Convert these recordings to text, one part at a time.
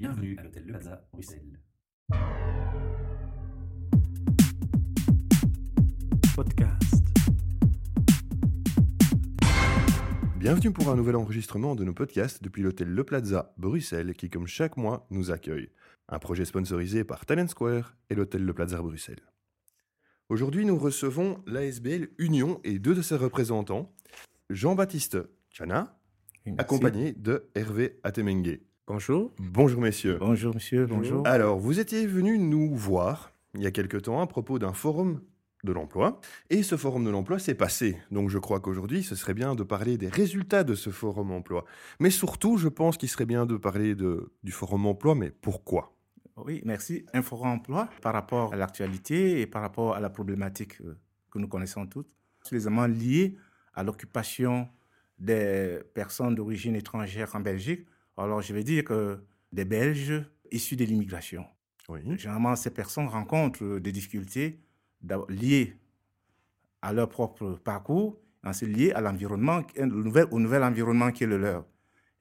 Bienvenue à l'hôtel Le Plaza, Bruxelles. Podcast. Bienvenue pour un nouvel enregistrement de nos podcasts depuis l'hôtel Le Plaza, Bruxelles, qui, comme chaque mois, nous accueille. Un projet sponsorisé par Talent Square et l'hôtel Le Plaza Bruxelles. Aujourd'hui, nous recevons l'ASBL Union et deux de ses représentants, Jean-Baptiste Chana, Merci. accompagné de Hervé Atemengue. Bonjour. Bonjour messieurs. Bonjour, monsieur. Bonjour. Alors, vous étiez venus nous voir il y a quelque temps à propos d'un forum de l'emploi. Et ce forum de l'emploi s'est passé. Donc je crois qu'aujourd'hui, ce serait bien de parler des résultats de ce forum emploi. Mais surtout, je pense qu'il serait bien de parler de, du forum emploi, mais pourquoi? Oui, merci. Un forum emploi par rapport à l'actualité et par rapport à la problématique euh, que nous connaissons toutes, suffisamment liée à l'occupation des personnes d'origine étrangère en Belgique. Alors, je vais dire que des Belges issus de l'immigration. Oui. Généralement, ces personnes rencontrent euh, des difficultés liées à leur propre parcours, liées à l'environnement, au nouvel, au nouvel environnement qui est le leur.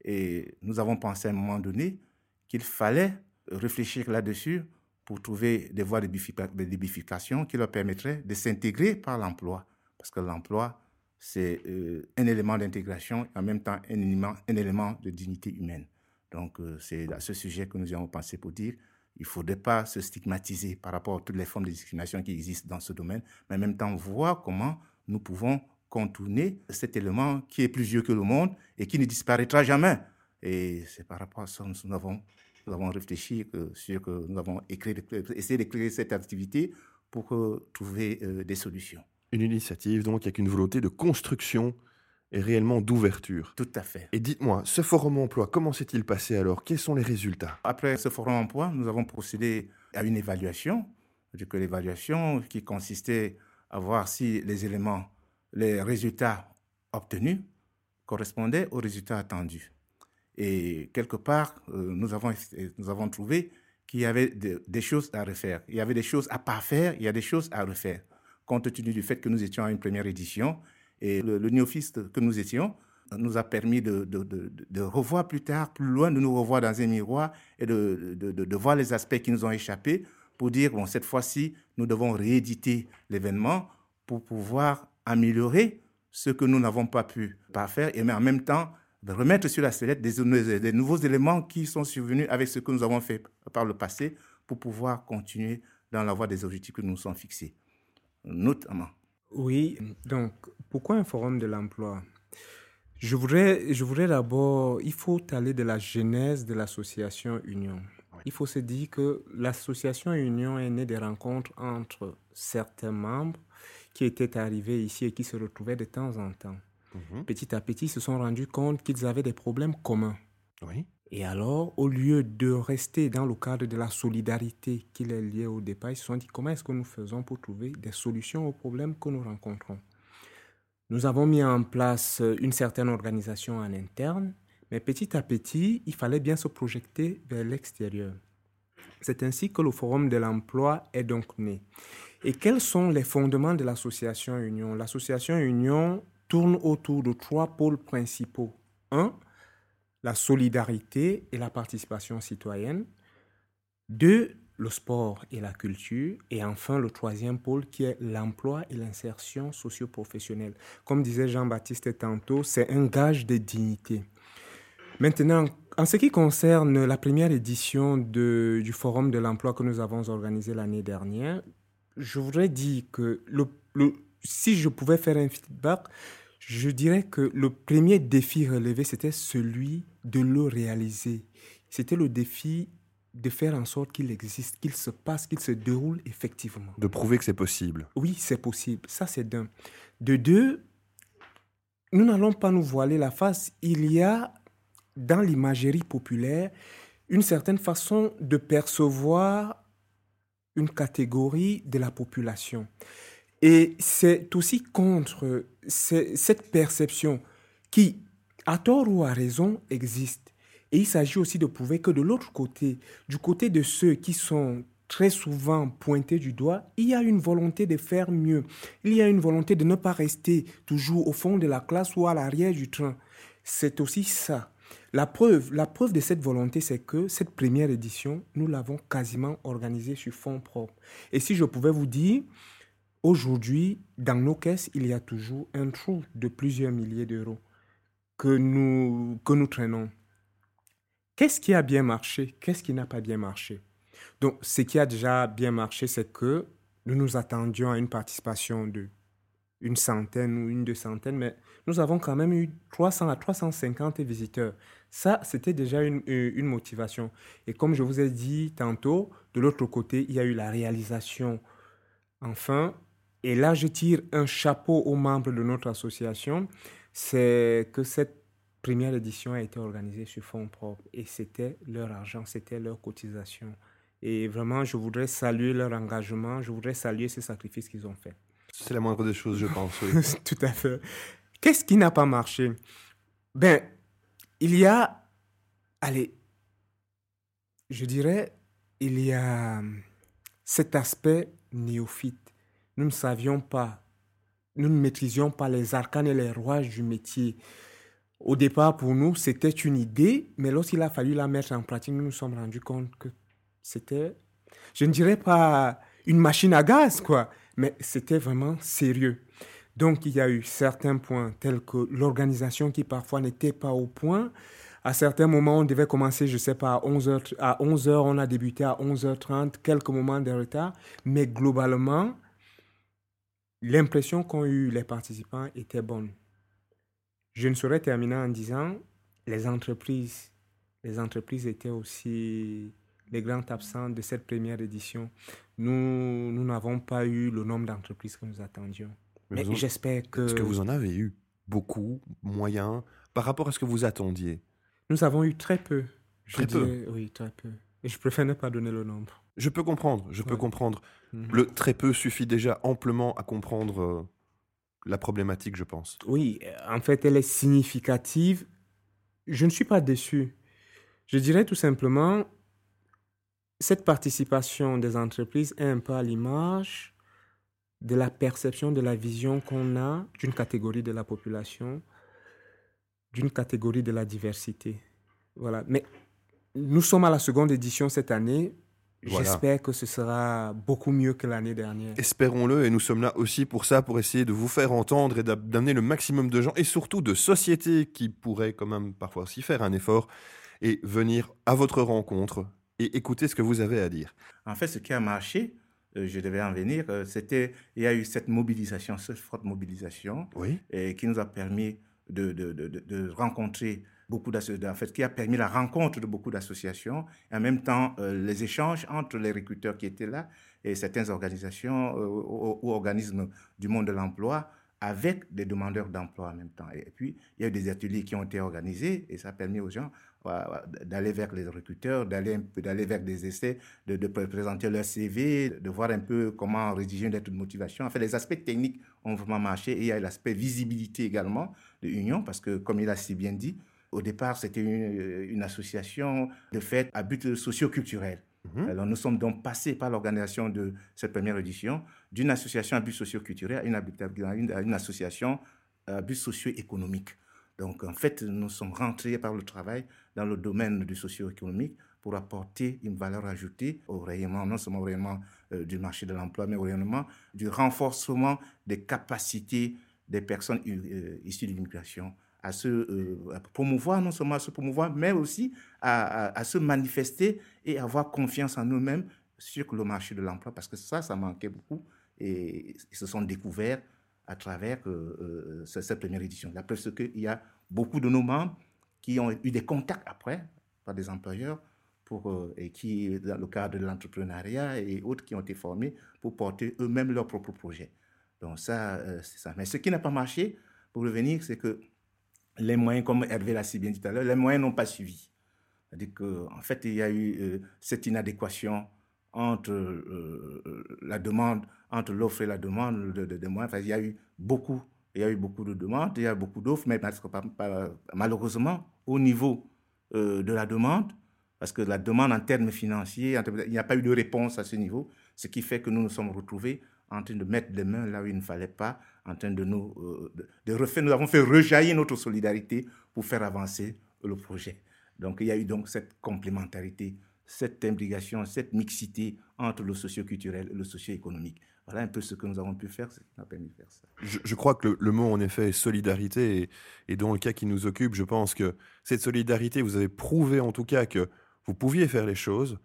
Et nous avons pensé à un moment donné qu'il fallait réfléchir là-dessus pour trouver des voies de bifurcation qui leur permettraient de s'intégrer par l'emploi. Parce que l'emploi, c'est euh, un élément d'intégration et en même temps un élément, un élément de dignité humaine. Donc, euh, c'est à ce sujet que nous avons pensé pour dire il ne faudrait pas se stigmatiser par rapport à toutes les formes de discrimination qui existent dans ce domaine, mais en même temps voir comment nous pouvons contourner cet élément qui est plus vieux que le monde et qui ne disparaîtra jamais. Et c'est par rapport à ça que nous avons, nous avons réfléchi que, sur que nous avons essayé d'écrire cette activité pour trouver euh, des solutions. Une initiative donc avec une volonté de construction et réellement d'ouverture. Tout à fait. Et dites-moi, ce forum emploi, comment s'est-il passé alors? Quels sont les résultats? Après ce forum emploi, nous avons procédé à une évaluation. Que l'évaluation qui consistait à voir si les éléments, les résultats obtenus correspondaient aux résultats attendus. Et quelque part, euh, nous, avons, nous avons trouvé qu'il y avait de- des choses à refaire. Il y avait des choses à pas faire, il y a des choses à refaire. Compte tenu du fait que nous étions à une première édition et le, le néophyste que nous étions nous a permis de, revoir plus tard, plus loin, de nous revoir dans un miroir et de, voir les aspects qui nous ont échappé pour dire, bon, cette fois-ci, nous devons rééditer l'événement pour pouvoir améliorer ce que nous n'avons pas pu faire et mais en même temps de remettre sur la sellette des, des nouveaux éléments qui sont survenus avec ce que nous avons fait par le passé pour pouvoir continuer dans la voie des objectifs que nous nous sommes fixés, notamment. Oui, donc pourquoi un forum de l'emploi? Je voudrais, je voudrais d'abord, il faut aller de la genèse de l'association Union. Il faut se dire que l'association Union est née des rencontres entre certains membres qui étaient arrivés ici et qui se retrouvaient de temps en temps. Mhm. Petit à petit, ils se sont rendus compte qu'ils avaient des problèmes communs. Oui. Et alors, au lieu de rester dans le cadre de la solidarité qui les liait au départ, ils se sont dit comment est-ce que nous faisons pour trouver des solutions aux problèmes que nous rencontrons? Nous avons mis en place euh, une certaine organisation en interne, mais petit à petit, il fallait bien se projeter vers l'extérieur. C'est ainsi que le Forum de l'emploi est donc né. Et quels sont les fondements de l'association Union? L'association Union tourne autour de trois pôles principaux. Un, la solidarité et la participation citoyenne. Deux, le sport et la culture. Et enfin, le troisième pôle qui est l'emploi et l'insertion socio-professionnelle. Comme disait Jean-Baptiste tantôt, c'est un gage de dignité. Maintenant, en ce qui concerne la première édition de, du Forum de l'emploi que nous avons organisé l'année dernière, je voudrais dire que si je pouvais faire un feedback, je dirais que le premier défi relevé, c'était celui de le réaliser. C'était le défi de faire en sorte qu'il existe, qu'il se passe, qu'il se déroule effectivement. De prouver que c'est possible. Oui, c'est possible. Ça, c'est d'un. De deux, nous n'allons pas nous voiler la face. Il y a dans l'imagerie populaire une certaine façon de percevoir une catégorie de la population. Et c'est aussi contre cette perception qui, à tort ou à raison, existe. Et il s'agit aussi de prouver que de l'autre côté, du côté de ceux qui sont très souvent pointés du doigt, il y a une volonté de faire mieux. Il y a une volonté de ne pas rester toujours au fond de la classe ou à l'arrière du train. C'est aussi ça. La preuve, la preuve de cette volonté, c'est que cette première édition, nous l'avons quasiment organisée sur fonds propres. Et si je pouvais vous dire, aujourd'hui, dans nos caisses, il y a toujours un trou de plusieurs milliers d'euros que nous, que nous traînons. Qu'est-ce qui a bien marché? Qu'est-ce qui n'a pas bien marché? Donc, ce qui a déjà bien marché, c'est que nous nous attendions à une participation de une centaine ou une deux centaines, mais nous avons quand même eu 300 à 350 visiteurs. Ça, c'était déjà une, une, motivation. Et comme je vous ai dit tantôt, de l'autre côté, il y a eu la réalisation. Enfin, et là, je tire un chapeau aux membres de notre association, c'est que cette première édition a été organisée sur fonds propres et c'était leur argent, c'était leur cotisation. Et vraiment, je voudrais saluer leur engagement, je voudrais saluer ces sacrifices qu'ils ont faits. C'est la moindre des choses, je pense. Tout à fait. Qu'est-ce qui n'a pas marché? Ben, il y a, allez, je dirais, il y a cet aspect néophyte. Nous ne savions pas, nous ne maîtrisions pas les arcanes et les rouages du métier. Au départ, pour nous, c'était une idée, mais lorsqu'il a fallu la mettre en pratique, nous nous sommes rendus compte que c'était, je ne dirais pas une machine à gaz, quoi, mais c'était vraiment sérieux. Donc, il y a eu certains points tels que l'organisation qui parfois n'était pas au point. À certains moments, on devait commencer, je ne sais pas, à 11h, à 11h, on a débuté à 11h30, quelques moments de retard, mais globalement, l'impression qu'ont eu les participants était bonne. Je ne saurais terminer en disant, les entreprises, les entreprises étaient aussi les grands absents de cette première édition. Nous, nous n'avons pas eu le nombre d'entreprises que nous attendions. Mais, j'espère que... Est-ce que vous en avez eu beaucoup, moyen, par rapport à ce que vous attendiez? Nous avons eu très peu. Très peu Oui, très peu. Et je préfère ne pas donner le nombre. Je peux comprendre, je peux comprendre. Mhm. Le très peu suffit déjà amplement à comprendre euh, la problématique, je pense. Oui, en fait, elle est significative. Je ne suis pas déçu. Je dirais tout simplement, cette participation des entreprises est un peu à l'image de la perception, de la vision qu'on a d'une catégorie de la population, d'une catégorie de la diversité. Voilà. Mais nous sommes à la seconde édition cette année. J'espère que ce sera beaucoup mieux que l'année dernière. Espérons-le, et nous sommes là aussi pour ça, pour essayer de vous faire entendre et d'amener le maximum de gens, et surtout de sociétés qui pourraient quand même parfois aussi faire un effort et venir à votre rencontre et écouter ce que vous avez à dire. En fait, ce qui a marché, euh, je devais en venir, euh, c'était, il y a eu cette mobilisation, cette forte mobilisation, oui. et qui nous a permis de, de, de, de rencontrer beaucoup en fait, qui a permis la rencontre de beaucoup d'associations, et en même temps euh, les échanges entre les recruteurs qui étaient là et certaines organisations ou, organismes du monde de l'emploi avec des demandeurs d'emploi en même temps. Et puis, il y a eu des ateliers qui ont été organisés et ça a permis aux gens d'aller vers les recruteurs, d'aller d'aller vers des essais, de, de, présenter leur CV, de voir un peu comment rédiger une lettre de motivation. En fait, les aspects techniques ont vraiment marché et il y a l'aspect visibilité également de l'Union parce que, comme il a si bien dit, au départ, c'était une, une, association de fait à but socio-culturel. Mhm. Alors, nous sommes donc passés par l'organisation de cette première édition d'une association à but socio-culturel à une, à une association à but socio-économique. Donc, en fait, nous sommes rentrés par le travail dans le domaine du socio-économique pour apporter une valeur ajoutée au rayonnement, non seulement au rayonnement euh, du marché de l'emploi, mais au rayonnement du renforcement des capacités des personnes euh, issues de l'immigration à se euh, promouvoir, non seulement à se promouvoir, mais aussi à, se manifester et avoir confiance en nous-mêmes sur le marché de l'emploi, parce que ça, ça manquait beaucoup et ils se sont découverts à travers euh, euh, cette première édition. Preuve, c'est qu'il y a beaucoup de nos membres qui ont eu des contacts après par des employeurs pour, et qui, dans le cadre de l'entrepreneuriat et autres, qui ont été formés pour porter eux-mêmes leurs propres projets. Donc ça, c'est ça. Mais ce qui n'a pas marché, pour revenir, c'est que les moyens, comme Hervé l'a si bien dit tout à l'heure, les moyens n'ont pas suivi. C'est-à-dire qu'en en fait, il y a eu cette inadéquation entre la demande entre l'offre et la demande de, moyens. Il y a eu beaucoup, il y a eu beaucoup de demandes, il y a eu beaucoup d'offres, mais malheureusement, au niveau euh, de la demande, parce que la demande en termes financiers, il n'y a pas eu de réponse à ce niveau, ce qui fait que nous nous sommes retrouvés en train de mettre les mains là où il ne fallait pas, en train de nous euh, de, refaire, nous avons fait rejaillir notre solidarité pour faire avancer le projet. Donc il y a eu donc cette complémentarité, cette imbrication, cette mixité entre le socio-culturel et le socio-économique. Voilà un peu ce que nous avons pu faire, ce qui nous a permis de faire ça. Je, crois que le, mot, en effet, est solidarité. Et, et, dans le cas qui nous occupe, je pense que cette solidarité, vous avez prouvé en tout cas que vous pouviez faire les choses.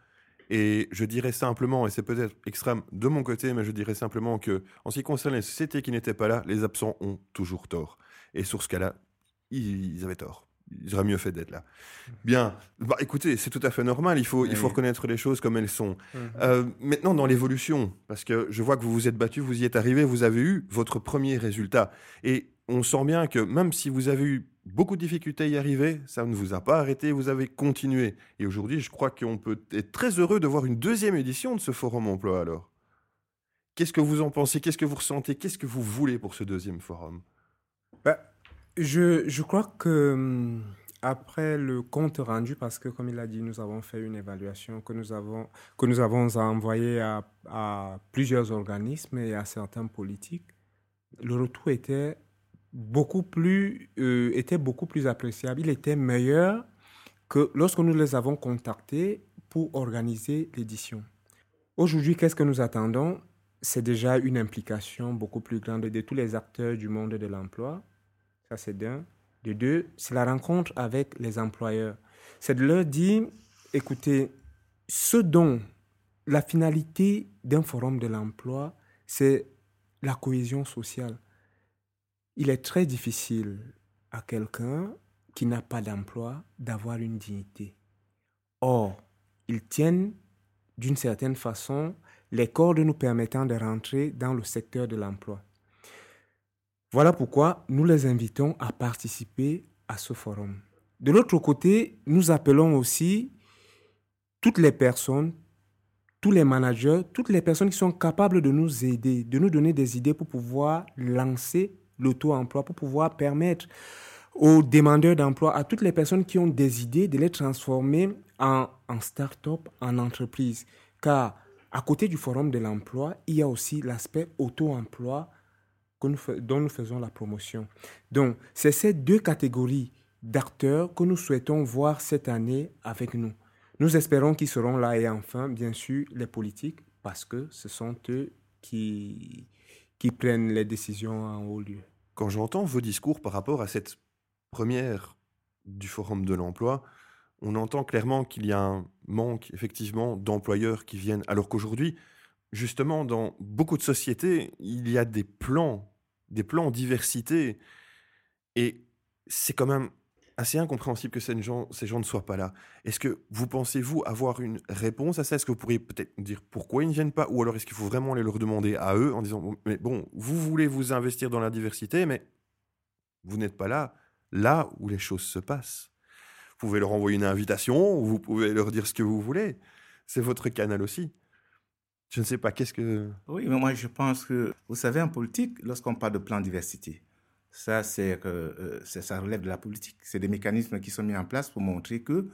Et je dirais simplement, et c'est peut-être extrême de mon côté, mais je dirais simplement que, en ce qui concerne les sociétés qui n'étaient pas là, les absents ont toujours tort. Et sur ce cas-là, ils avaient tort il aurait mieux fait d'être là. Bien. Bah, écoutez, c'est tout à fait normal. Il faut, il faut reconnaître les choses comme elles sont. Mhm. Euh, maintenant, dans l'évolution, parce que je vois que vous vous êtes battu, vous y êtes arrivé, vous avez eu votre premier résultat. Et on sent bien que même si vous avez eu beaucoup de difficultés à y arriver, ça ne vous a pas arrêté, vous avez continué. Et aujourd'hui, je crois qu'on peut être très heureux de voir une deuxième édition de ce forum emploi alors. Qu'est-ce que vous en pensez? Qu'est-ce que vous ressentez? Qu'est-ce que vous voulez pour ce deuxième forum? Bah, je, je crois que hum, après le compte rendu, parce que comme il a dit, nous avons fait une évaluation que nous avons, que nous avons envoyée à, à plusieurs organismes et à certains politiques, le retour était beaucoup plus, euh, était beaucoup plus appréciable. Il était meilleur que lorsque nous les avons contactés pour organiser l'édition. Aujourd'hui, qu'est-ce que nous attendons? C'est déjà une implication beaucoup plus grande de tous les acteurs du monde de l'emploi ça, c'est d'un. De deux, c'est la rencontre avec les employeurs. C'est de leur dire, écoutez, ce dont la finalité d'un forum de l'emploi, c'est la cohésion sociale. Il est très difficile à quelqu'un qui n'a pas d'emploi d'avoir une dignité. Or, ils tiennent d'une certaine façon les cordes nous permettant de rentrer dans le secteur de l'emploi. Voilà pourquoi nous les invitons à participer à ce forum. De l'autre côté, nous appelons aussi toutes les personnes, tous les managers, toutes les personnes qui sont capables de nous aider, de nous donner des idées pour pouvoir lancer l'auto-emploi, pour pouvoir permettre aux demandeurs d'emploi, à toutes les personnes qui ont des idées, de les transformer en, en start-up, en entreprise. Car à côté du forum de l'emploi, il y a aussi l'aspect auto-emploi dont nous faisons la promotion. Donc, c'est ces deux catégories d'acteurs que nous souhaitons voir cette année avec nous. Nous espérons qu'ils seront là et enfin, bien sûr, les politiques, parce que ce sont eux qui, qui prennent les décisions en haut lieu. Quand j'entends vos discours par rapport à cette première du Forum de l'emploi, on entend clairement qu'il y a un manque effectivement d'employeurs qui viennent, alors qu'aujourd'hui, justement, dans beaucoup de sociétés, il y a des plans des plans diversité. Et c'est quand même assez incompréhensible que ces gens, ne soient pas là. Est-ce que vous pensez, vous, avoir une réponse à ça? Est-ce que vous pourriez peut-être dire pourquoi ils ne viennent pas? Ou alors est-ce qu'il faut vraiment aller leur demander à eux en disant, mais bon, vous voulez vous investir dans la diversité, mais vous n'êtes pas là, là où les choses se passent. Vous pouvez leur envoyer une invitation, vous pouvez leur dire ce que vous voulez. C'est votre canal aussi. Je ne sais pas, qu'est-ce que... Oui, mais moi je pense que, vous savez, en politique, lorsqu'on parle de plan diversité, ça, que, euh, ça relève de la politique. C'est des mécanismes qui sont mis en place pour montrer qu'il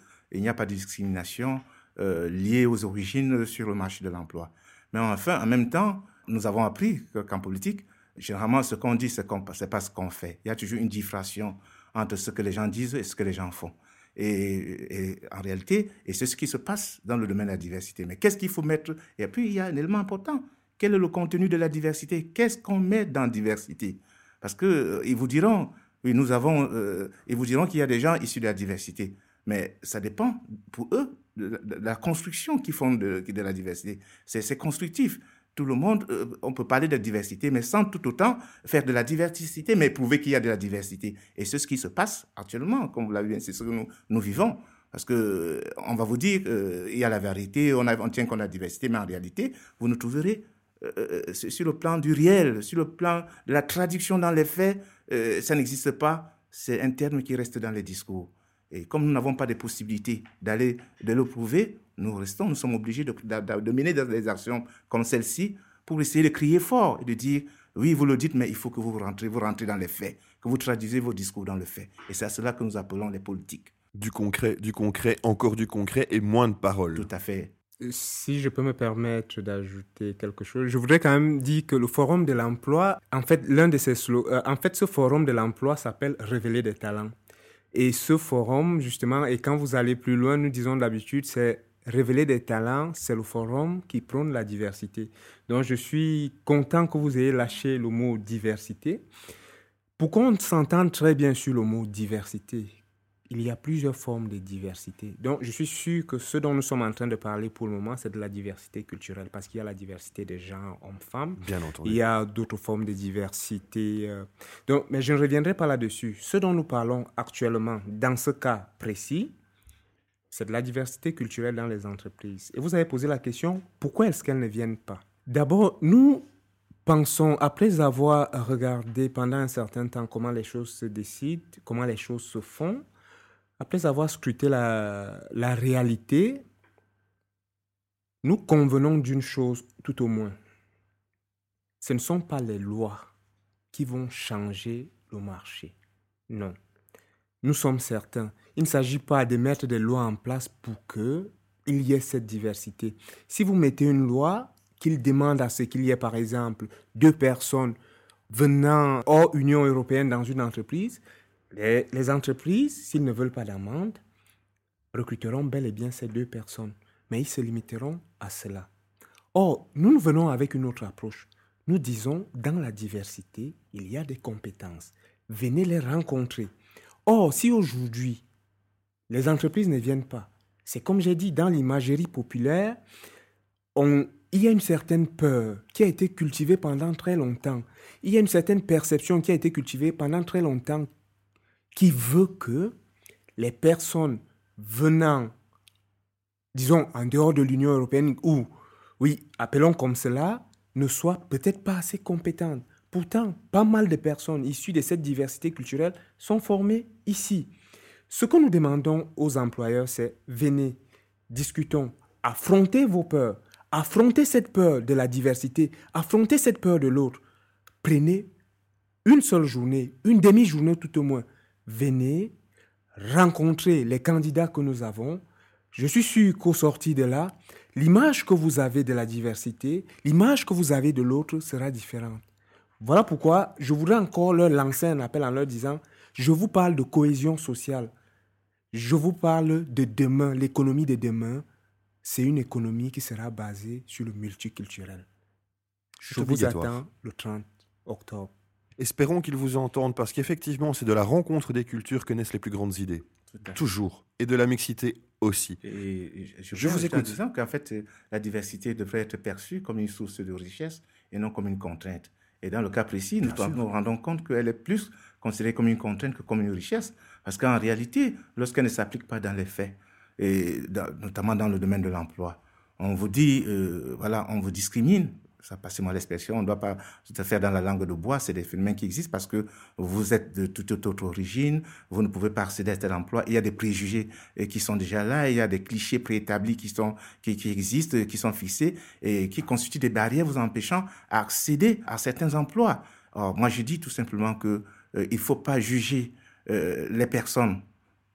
n'y a pas de discrimination euh, liée aux origines sur le marché de l'emploi. Mais enfin, en même temps, nous avons appris qu'en politique, généralement, ce qu'on dit, ce n'est pas ce qu'on fait. Il y a toujours une diffraction entre ce que les gens disent et ce que les gens font. Et, en réalité, et c'est ce qui se passe dans le domaine de la diversité. Mais qu'est-ce qu'il faut mettre? Et puis, il y a un élément important. Quel est le contenu de la diversité? Qu'est-ce qu'on met dans diversité? Parce qu'ils euh, vous diront, oui, nous avons, euh, ils vous diront qu'il y a des gens issus de la diversité. Mais ça dépend, pour eux, de la construction qu'ils font de, de la diversité. C'est constructif tout le monde, euh, on peut parler de diversité, mais sans tout autant faire de la diversité, mais prouver qu'il y a de la diversité. Et c'est ce qui se passe actuellement, comme vous l'avez dit, c'est ce que nous, vivons. Parce que on va vous dire, il y a la vérité, on, tient qu'on a la diversité, mais en réalité, vous nous trouverez sur le plan du réel, sur le plan de la traduction dans les faits, ça n'existe pas. C'est un terme qui reste dans les discours. Et comme nous n'avons pas de possibilité d'aller de le prouver, nous restons, nous sommes obligés de, de, mener des actions comme celle-ci pour essayer de crier fort et de dire oui, vous le dites, mais il faut que vous rentrez, vous rentrez dans les faits, que vous traduisez vos discours dans le fait. Et c'est à cela que nous appelons les politiques. Du concret, du concret, encore du concret et moins de paroles. Tout à fait. Si je peux me permettre d'ajouter quelque chose, je voudrais quand même dire que le forum de l'emploi, en fait, l'un de ces euh, en fait, ce forum de l'emploi s'appelle Révéler des talents. Et ce forum, justement, et quand vous allez plus loin, nous disons d'habitude, c'est révéler des talents, c'est le forum qui prône la diversité. Donc, je suis content que vous ayez lâché le mot diversité. Pour qu'on s'entende très bien sur le mot diversité, il y a plusieurs formes de diversité. Donc, je suis sûr que ce dont nous sommes en train de parler pour le moment, c'est de la diversité culturelle, parce qu'il y a la diversité des genres hommes-femmes. Bien entendu. Il y a d'autres formes de diversité. euh. Donc, mais je ne reviendrai pas là-dessus. Ce dont nous parlons actuellement, dans ce cas précis, c'est de la diversité culturelle dans les entreprises. Et vous avez posé la question, pourquoi est-ce qu'elles ne viennent pas? D'abord, nous pensons, après avoir regardé pendant un certain temps comment les choses se décident, comment les choses se font, après avoir scruté la, réalité, nous convenons d'une chose tout au moins. Ce ne sont pas les lois qui vont changer le marché. Non. Nous sommes certains. Il ne s'agit pas de mettre des lois en place pour que il y ait cette diversité. Si vous mettez une loi qu'il demande à ce qu'il y ait, par exemple, deux personnes venant hors Union européenne dans une entreprise, les, entreprises, s'ils ne veulent pas d'amende, recruteront bel et bien ces deux personnes. Mais ils se limiteront à cela. Or, nous venons avec une autre approche. Nous disons, dans la diversité, il y a des compétences. Venez les rencontrer. Or, si aujourd'hui, les entreprises ne viennent pas, c'est comme j'ai dit, dans l'imagerie populaire, il y a une certaine peur qui a été cultivée pendant très longtemps. Il y a une certaine perception qui a été cultivée pendant très longtemps qui veut que les personnes venant, disons, en dehors de l'Union européenne, ou, oui, appelons comme cela, ne soient peut-être pas assez compétentes. Pourtant, pas mal de personnes issues de cette diversité culturelle sont formées ici. Ce que nous demandons aux employeurs, c'est venez, discutons, affrontez vos peurs, affrontez cette peur de la diversité, affrontez cette peur de l'autre. Prenez une seule journée, une demi-journée tout au moins. Venez rencontrer les candidats que nous avons. Je suis sûr qu'au sorti de là, l'image que vous avez de la diversité, l'image que vous avez de l'autre sera différente. Voilà pourquoi je voudrais encore leur lancer un appel en leur disant, je vous parle de cohésion sociale. Je vous parle de demain, l'économie de demain. C'est une économie qui sera basée sur le multiculturel. Je vous attends le 30 octobre. Espérons qu'ils vous entendent parce qu'effectivement, c'est de la rencontre des cultures que naissent les plus grandes idées. Toujours. Et de la mixité aussi. Et- je, Je vous en écoute. disant qu'en fait, euh, la diversité devrait être perçue comme une source de richesse et non comme une contrainte. Et dans le cas précis, nous nous rendons compte qu'elle est plus considérée comme une contrainte que comme une richesse. Parce qu'en réalité, lorsqu'elle ne s'applique pas dans les faits, et dans- notamment dans le domaine de l'emploi, on vous dit, euh, voilà, on vous discrimine. Ça, passez-moi l'expression, on ne doit pas à faire dans la langue de bois. C'est des phénomènes qui existent parce que vous êtes de toute autre origine, vous ne pouvez pas accéder à tel emploi. Il y a des préjugés euh, qui sont déjà là, il y a des clichés préétablis qui, qui, existent, euh, qui sont fixés et qui constituent des barrières vous empêchant d'accéder à certains emplois. Or, moi, je dis tout simplement que euh, il ne faut pas juger euh, les personnes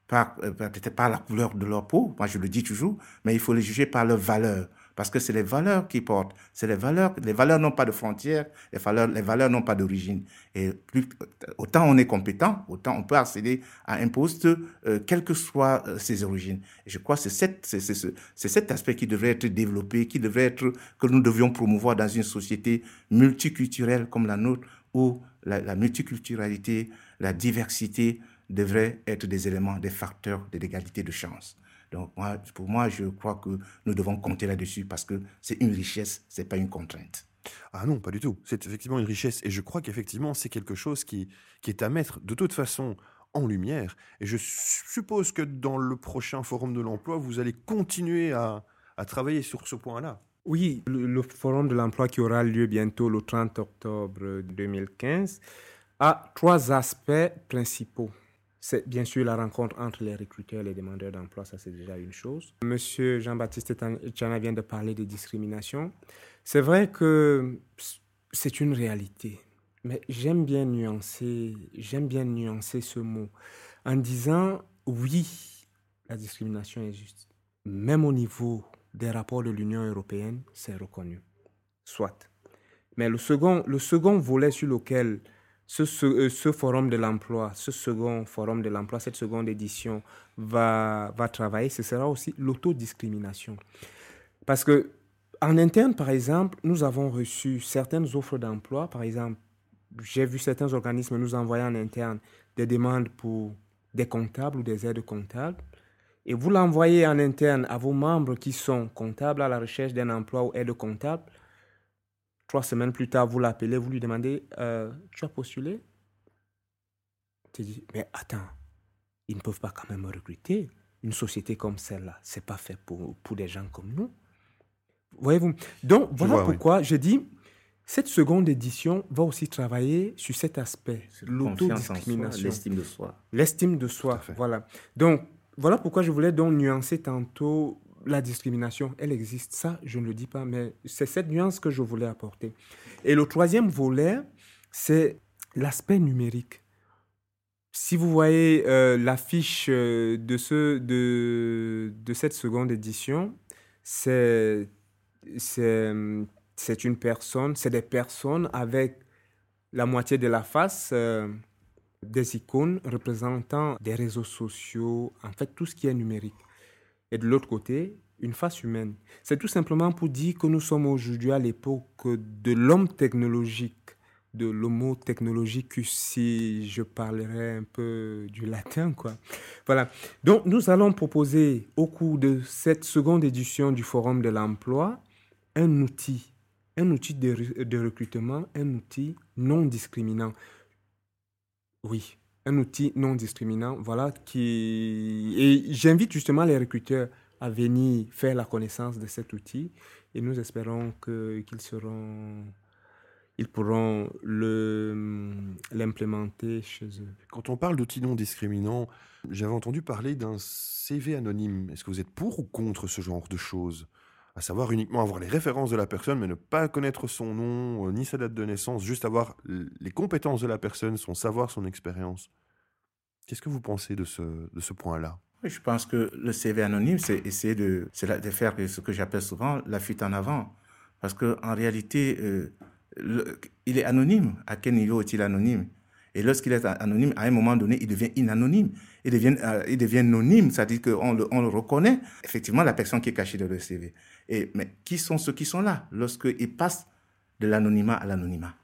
par, peut-être par la couleur de leur peau, moi je le dis toujours, mais il faut les juger par leurs valeurs. Parce que c'est les valeurs qui portent. C'est les valeurs. Les valeurs n'ont pas de frontières. Les valeurs, les valeurs n'ont pas d'origine. Et plus, autant on est compétent, autant on peut accéder à un poste, euh, quelles que soient euh, ses origines. Et je crois que c'est cette, c'est, c'est, ce- c'est cet aspect qui devrait être développé, qui devrait être, que nous devions promouvoir dans une société multiculturelle comme la nôtre, où la, la multiculturalité, la diversité devraient être des éléments, des facteurs de l'égalité de chance. Donc, moi, pour moi, je crois que nous devons compter là-dessus parce que c'est une richesse, c'est pas une contrainte. Ah non, pas du tout. C'est effectivement une richesse. Et je crois qu'effectivement, c'est quelque chose qui, qui est à mettre de toute façon en lumière. Et je suppose que dans le prochain forum de l'emploi, vous allez continuer à, à travailler sur ce point-là. Oui, le, le forum de l'emploi qui aura lieu bientôt le 30 octobre 2015 a trois aspects principaux. C'est bien sûr la rencontre entre les recruteurs et les demandeurs d'emploi, ça c'est déjà une chose. Monsieur Jean-Baptiste Tchana vient de parler de discrimination. C'est vrai que c'est une réalité, mais j'aime bien nuancer, j'aime bien nuancer ce mot en disant oui, la discrimination est juste. Même au niveau des rapports de l'Union européenne, c'est reconnu. Soit. Mais le second, le second volet sur lequel ce, ce, forum de l'emploi, ce second forum de l'emploi, cette seconde édition va, va travailler, ce sera aussi l'autodiscrimination. Parce que en interne, par exemple, nous avons reçu certaines offres d'emploi. Par exemple, j'ai vu certains organismes nous envoyer en interne des demandes pour des comptables ou des aides comptables. Et vous l'envoyez en interne à vos membres qui sont comptables à la recherche d'un emploi ou aide comptable. Trois semaines plus tard, vous l'appelez, vous lui demandez euh, Tu as postulé? Tu dis Mais attends, ils ne peuvent pas quand même recruter. Une société comme celle-là, c'est pas fait pour, pour des gens comme nous. Voyez-vous? Donc, voilà vois, oui. pourquoi je dis cette seconde édition va aussi travailler sur cet aspect, l'autodiscrimination, l'estime de soi. l'estime de soi. Voilà. Donc, voilà pourquoi je voulais donc nuancer tantôt la discrimination. Elle existe, ça, je ne le dis pas, mais c'est cette nuance que je voulais apporter. Et le troisième volet, c'est l'aspect numérique. Si vous voyez euh, l'affiche euh, de, ce, de, de cette seconde édition, c'est une personne, c'est des personnes avec la moitié de la face, euh, des icônes représentant des réseaux sociaux, en fait tout ce qui est numérique. Et de l'autre côté, une face humaine. C'est tout simplement pour dire que nous sommes aujourd'hui à l'époque de l'homme technologique, de l'homo technologicus, si je parlerais un peu du latin, quoi. Voilà. Donc, nous allons proposer au cours de cette seconde édition du Forum de l'emploi un outil, un outil de recrutement, un outil non discriminant. Oui, un outil non discriminant, voilà, qui... Et j'invite justement les recruteurs à venir faire la connaissance de cet outil et nous espérons qu'ils seront... Ils pourront l'implémenter chez eux. Quand on parle d'outils non discriminants, j'avais entendu parler d'un CV anonyme. Est-ce que vous êtes pour ou contre ce genre de choses? À savoir uniquement avoir les références de la personne, mais ne pas connaître son nom, euh, ni sa date de naissance, juste avoir les compétences de la personne, son savoir, son expérience. Qu'est-ce que vous pensez de ce, de ce point-là? Je pense que le CV anonyme, c'est essayer de, de faire ce que j'appelle souvent la fuite en avant. Parce qu'en réalité, euh, il est anonyme. À quel niveau est-il anonyme? Et lorsqu'il est anonyme, à un moment donné, il devient inanonyme. Il devient, euh, il devient anonyme, c'est-à-dire qu'on le, on le reconnaît, effectivement, la personne qui est cachée dans le CV. Et, mais qui sont ceux qui sont là lorsqu'ils passent de l'anonymat à l'anonymat?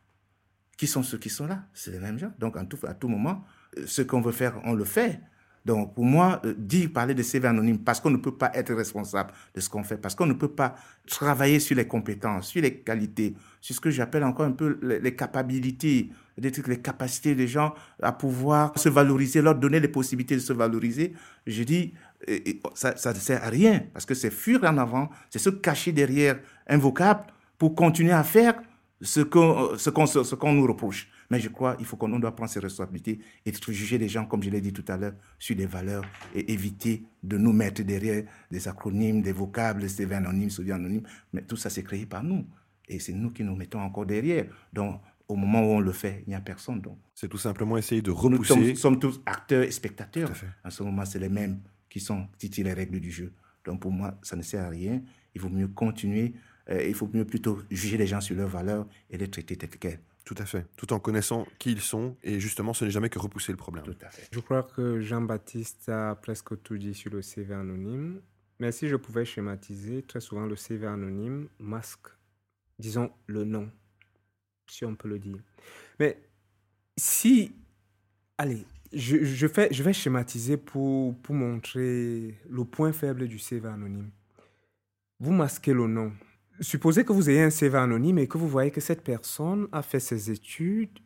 Qui sont ceux qui sont là? C'est les mêmes gens. Donc, à tout moment, euh, ce qu'on veut faire, on le fait. Donc, pour moi, euh, dire, parler de CV anonyme, parce qu'on ne peut pas être responsable de ce qu'on fait, parce qu'on ne peut pas travailler sur les compétences, sur les qualités, sur ce que j'appelle encore un peu les, les capacités, des trucs, les capacités des gens à pouvoir se valoriser, leur donner les possibilités de se valoriser. Je dis, euh, euh, ça, ça ne sert à rien, parce que c'est fuir en avant, c'est se cacher derrière un vocable pour continuer à faire ce qu'on ce qu'on nous reproche. Mais je crois qu'il faut qu'on on doit prendre ses responsabilités et juger les gens, comme je l'ai dit tout à l'heure, sur des valeurs et éviter de nous mettre derrière des acronymes, des vocables, des CV anonymes, CV anonymes. Mais tout ça, c'est créé par nous. Et c'est nous qui nous mettons encore derrière. Donc, au moment où on le fait, il n'y a personne. Donc, C'est tout simplement essayer de nous sommes, repousser. sommes tous acteurs et spectateurs. À. En ce moment, c'est les mêmes qui sont titillent les règles du jeu. Donc pour moi, ça ne sert à rien. Il vaut mieux continuer. euh, il faut mieux plutôt juger les gens sur leurs valeurs et les traiter tels quels. Tout à fait. Tout en connaissant qui ils sont. Et justement, ce n'est jamais que repousser le problème. Tout à fait. Je crois que Jean-Baptiste a presque tout dit sur le CV anonyme. Mais si je pouvais schématiser, très souvent le CV anonyme masque, disons, le nom, si on peut le dire. Mais si, allez, je, fais, je vais schématiser pour, pour montrer le point faible du CV anonyme. Vous masquez le nom. Supposez que vous ayez un CV anonyme et que vous voyez que cette personne a fait ses études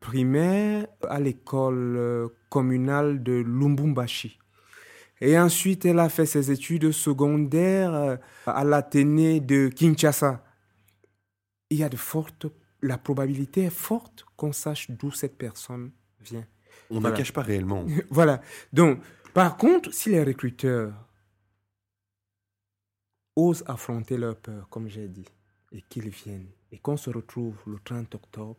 primaires à l'école euh, communale de Lumbumbashi. Et ensuite, elle a fait ses études secondaires euh, à l'Athénée de Kinshasa. Il y a de fortes, la probabilité est forte qu'on sache d'où cette personne vient. On Voilà. ne cache pas réellement. Voilà. Donc, par contre, si les recruteurs osent affronter leur peur, comme j'ai dit, et qu'ils viennent, et qu'on se retrouve le 30 octobre,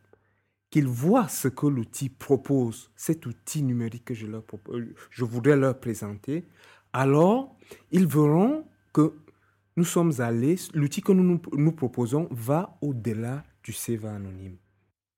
qu'ils voient ce que l'outil propose, cet outil numérique que je, leur propose, je voudrais leur présenter, alors ils verront que nous sommes allés, l'outil que nous, nous nous proposons va au-delà du CV anonyme.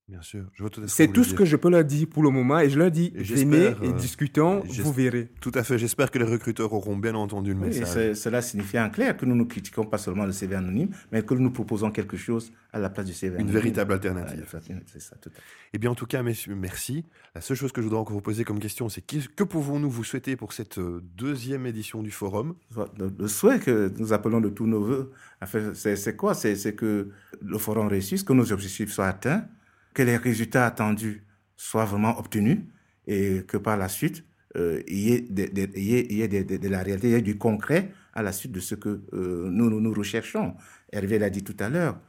Bien sûr, je vois tout à fait C'est tout ce dire. que je peux leur dire pour le moment et je leur dis Et venez j'espère, et euh, discutons, vous verrez. Tout à fait, j'espère que les recruteurs auront bien entendu le Oui, message. cela signifie en clair que nous ne critiquons pas seulement le CV anonyme, mais que nous proposons quelque chose à la place du CV Une anonyme. véritable Ouais, alternative. c'est ça, tout à fait. Eh bien, en tout cas, messieurs, merci. La seule chose que je voudrais encore vous poser comme question, c'est qu'est- que pouvons-nous vous souhaiter pour cette euh, deuxième édition du forum? Le, souhait que nous appelons de tous nos voeux, en fait, c'est quoi? C'est que le forum réussisse, que nos objectifs soient atteints, que les résultats attendus soient vraiment obtenus et que par la suite, euh, il y ait, de la réalité, il y ait du concret à la suite de ce que euh, nous, nous, recherchons. Hervé l'a dit tout à l'heure.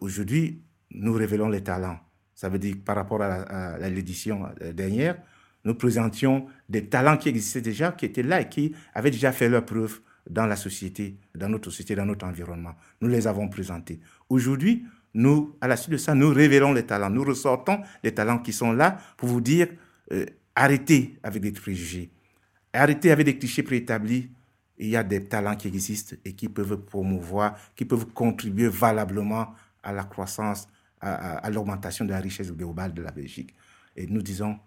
Aujourd'hui, nous révélons les talents. Ça veut dire que par rapport à l'édition euh, dernière, nous présentions des talents qui existaient déjà, qui étaient là et qui avaient déjà fait leur preuve dans la société, dans notre société, dans notre environnement. Nous les avons présentés. Aujourd'hui, nous, à la suite de ça, nous révélons les talents. Nous ressortons les talents qui sont là pour vous dire euh, arrêtez avec des préjugés, arrêtez avec des clichés préétablis. Il y a des talents qui existent et qui peuvent promouvoir, qui peuvent contribuer valablement à la croissance, à, l'augmentation de la richesse globale de la Belgique. Et nous disons,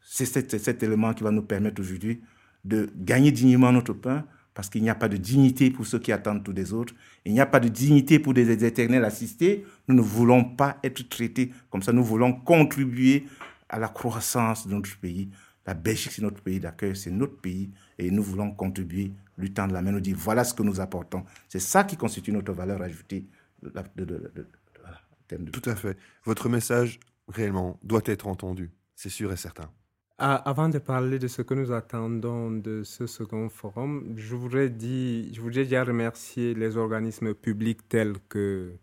c'est cet, cet élément qui va nous permettre aujourd'hui de gagner dignement notre pain, parce qu'il n'y a pas de dignité pour ceux qui attendent tous des autres. Il n'y a pas de dignité pour des éternels assistés. Nous ne voulons pas être traités comme ça. Nous voulons contribuer à la croissance de notre pays. La Belgique, c'est notre pays d'accueil, c'est notre pays, et nous voulons contribuer, lui tendre la main, nous dire voilà ce que nous apportons. C'est ça qui constitue notre valeur ajoutée Tout à fait. Votre message, réellement, doit être entendu. C'est sûr et certain. Ah, Avant de parler de ce que nous attendons de ce second forum, je voudrais, dire, déjà remercier les organismes publics tels que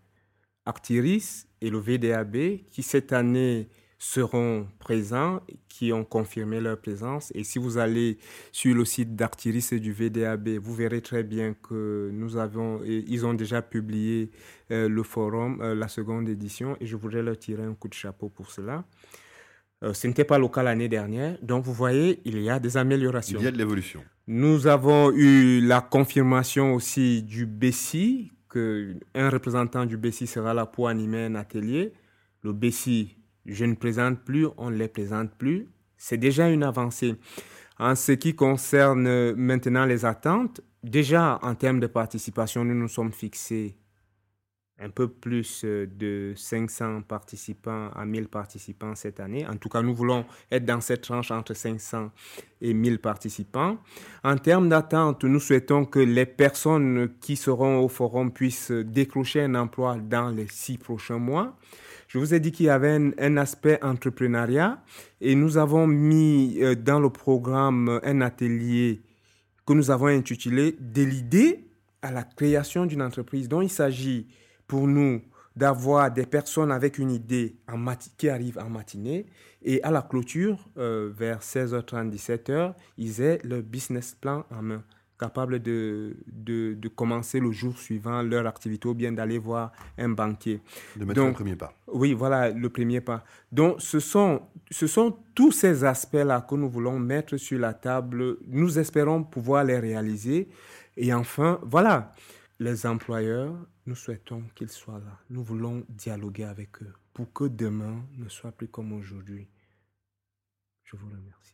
Actiris et le VDAB qui cette année seront présents, qui ont confirmé leur présence. Et si vous allez sur le site d'Actiris et du VDAB, vous verrez très bien que nous avons, ils ont déjà publié euh, le forum, euh, la seconde édition, et je voudrais leur tirer un coup de chapeau pour cela. Euh, ce n'était pas le cas l'année dernière. Donc, vous voyez, il y a des améliorations. Il y a de l'évolution. Nous avons eu la confirmation aussi du BESI, que un représentant du BESI sera là pour animer un atelier. Le BESI, je ne présente plus, on ne les présente plus. C'est déjà une avancée. En ce qui concerne maintenant les attentes, déjà en termes de participation, nous nous sommes fixés un peu plus euh, de 500 participants à 1000 participants cette année. En tout cas, nous voulons être dans cette tranche entre 500 et 1000 participants. En termes d'attente, nous souhaitons que les personnes qui seront au forum puissent décrocher un emploi dans les six prochains mois. Je vous ai dit qu'il y avait un, aspect entrepreneuriat et nous avons mis euh, dans le programme un atelier que nous avons intitulé De l'idée à la création d'une entreprise dont il s'agit pour nous d'avoir des personnes avec une idée en qui arrivent en matinée et à la clôture, euh, vers 16h30, 17h, ils aient leur business plan en main, capables de, de, de commencer le jour suivant leur activité ou bien d'aller voir un banquier. De mettre Donc, le premier pas. Oui, voilà le premier pas. Donc, ce sont, ce sont tous ces aspects-là que nous voulons mettre sur la table. Nous espérons pouvoir les réaliser. Et enfin, voilà, les employeurs, nous souhaitons qu'ils soient là. Nous voulons dialoguer avec eux pour que demain ne soit plus comme aujourd'hui. Je vous remercie.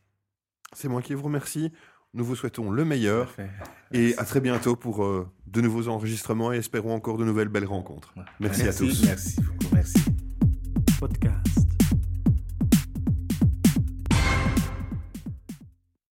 C'est moi qui vous remercie. Nous vous souhaitons le meilleur Parfait. et à très bientôt pour euh, de nouveaux enregistrements et espérons encore de nouvelles belles rencontres. Merci, à tous. Merci beaucoup, merci. Podcast.